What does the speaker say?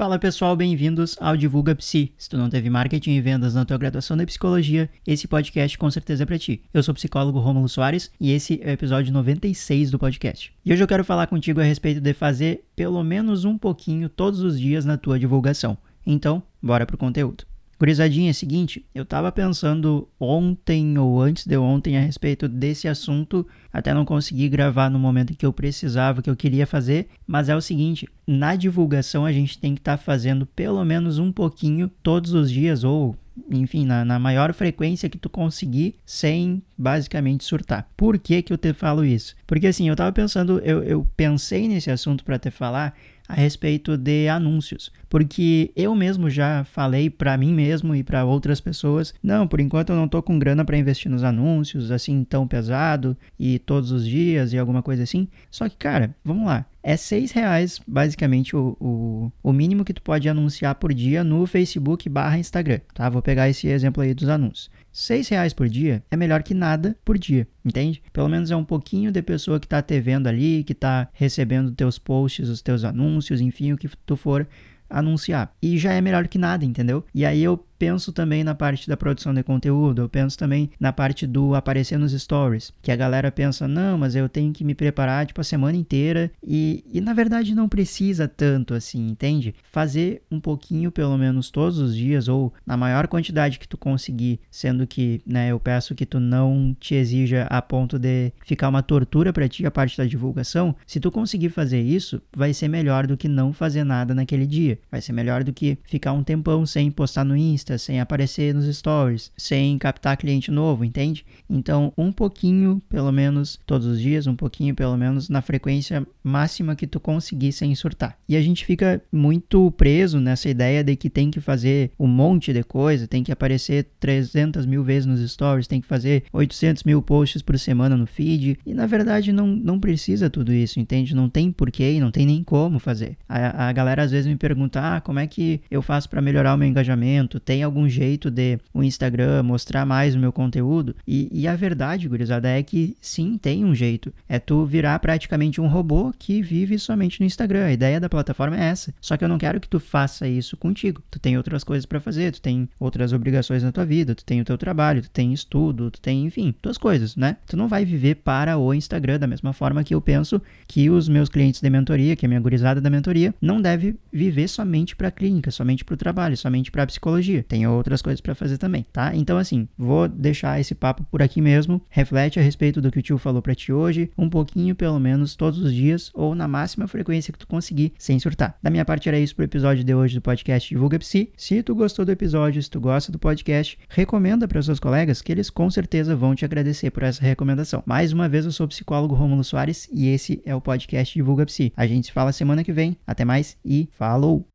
Fala pessoal, bem-vindos ao Divulga Psi. Se tu não teve marketing e vendas na tua graduação de psicologia, esse podcast com certeza é pra ti. Eu sou o psicólogo Romulo Soares e esse é o episódio 96 do podcast. E hoje eu quero falar contigo a respeito de fazer pelo menos um pouquinho todos os dias na tua divulgação. Então, bora pro conteúdo. Gurizadinha, é o seguinte, eu tava pensando ontem ou antes de ontem a respeito desse assunto, até não consegui gravar no momento que eu precisava, que eu queria fazer, mas é o seguinte, na divulgação a gente tem que estar tá fazendo pelo menos um pouquinho todos os dias, ou enfim, na, na, maior frequência que tu conseguir, sem basicamente surtar. Por que que eu te falo isso? Porque assim, eu tava pensando, eu, eu pensei nesse assunto para te falar a respeito de anúncios, porque eu mesmo já falei para mim mesmo e para outras pessoas, não, por enquanto eu não tô com grana para investir nos anúncios assim tão pesado e todos os dias e alguma coisa assim. Só que, cara, vamos lá é seis reais, basicamente, o, o, o, mínimo que tu pode anunciar por dia no Facebook barra Instagram, tá? Vou pegar esse exemplo aí dos anúncios. Seis reais por dia é melhor que nada por dia, entende? Pelo menos é um pouquinho de pessoa que tá te vendo ali, que tá recebendo teus posts, os teus anúncios, enfim, o que tu for anunciar. E já é melhor que nada, entendeu? E aí eu penso também na parte da produção de conteúdo, eu penso também na parte do aparecer nos stories, que a galera pensa, não, mas eu tenho que me preparar tipo a semana inteira e, e na verdade não precisa tanto assim, entende? Fazer um pouquinho pelo menos todos os dias ou na maior quantidade que tu conseguir, sendo que, né, eu peço que tu não te exija a ponto de ficar uma tortura para ti a parte da divulgação. Se tu conseguir fazer isso, vai ser melhor do que não fazer nada naquele dia. Vai ser melhor do que ficar um tempão sem postar no Insta sem aparecer nos stories, sem captar cliente novo, entende? Então, um pouquinho, pelo menos, todos os dias, um pouquinho, pelo menos, na frequência máxima que tu conseguir sem surtar. E a gente fica muito preso nessa ideia de que tem que fazer um monte de coisa, tem que aparecer 300 mil vezes nos stories, tem que fazer 800 mil posts por semana no feed. E na verdade não, não precisa tudo isso, entende? Não tem porquê e não tem nem como fazer. A, a galera às vezes me pergunta: ah, como é que eu faço para melhorar o meu engajamento? Tem tem algum jeito de o Instagram mostrar mais o meu conteúdo? E, e a verdade, gurizada, é que sim, tem um jeito. É tu virar praticamente um robô que vive somente no Instagram. A ideia da plataforma é essa. Só que eu não quero que tu faça isso contigo. Tu tem outras coisas para fazer, tu tem outras obrigações na tua vida, tu tem o teu trabalho, tu tem estudo, tu tem, enfim, tuas coisas, né? Tu não vai viver para o Instagram da mesma forma que eu penso que os meus clientes de mentoria, que é a minha gurizada da mentoria, não deve viver somente para clínica, somente para o trabalho, somente para psicologia tem outras coisas para fazer também, tá? Então, assim, vou deixar esse papo por aqui mesmo. Reflete a respeito do que o tio falou para ti hoje, um pouquinho pelo menos todos os dias ou na máxima frequência que tu conseguir, sem surtar. Da minha parte era isso pro episódio de hoje do podcast Divulga Psi. Se tu gostou do episódio, se tu gosta do podcast, recomenda para seus colegas que eles com certeza vão te agradecer por essa recomendação. Mais uma vez, eu sou o psicólogo Romulo Soares e esse é o podcast Divulga Psi. A gente se fala semana que vem. Até mais e falou!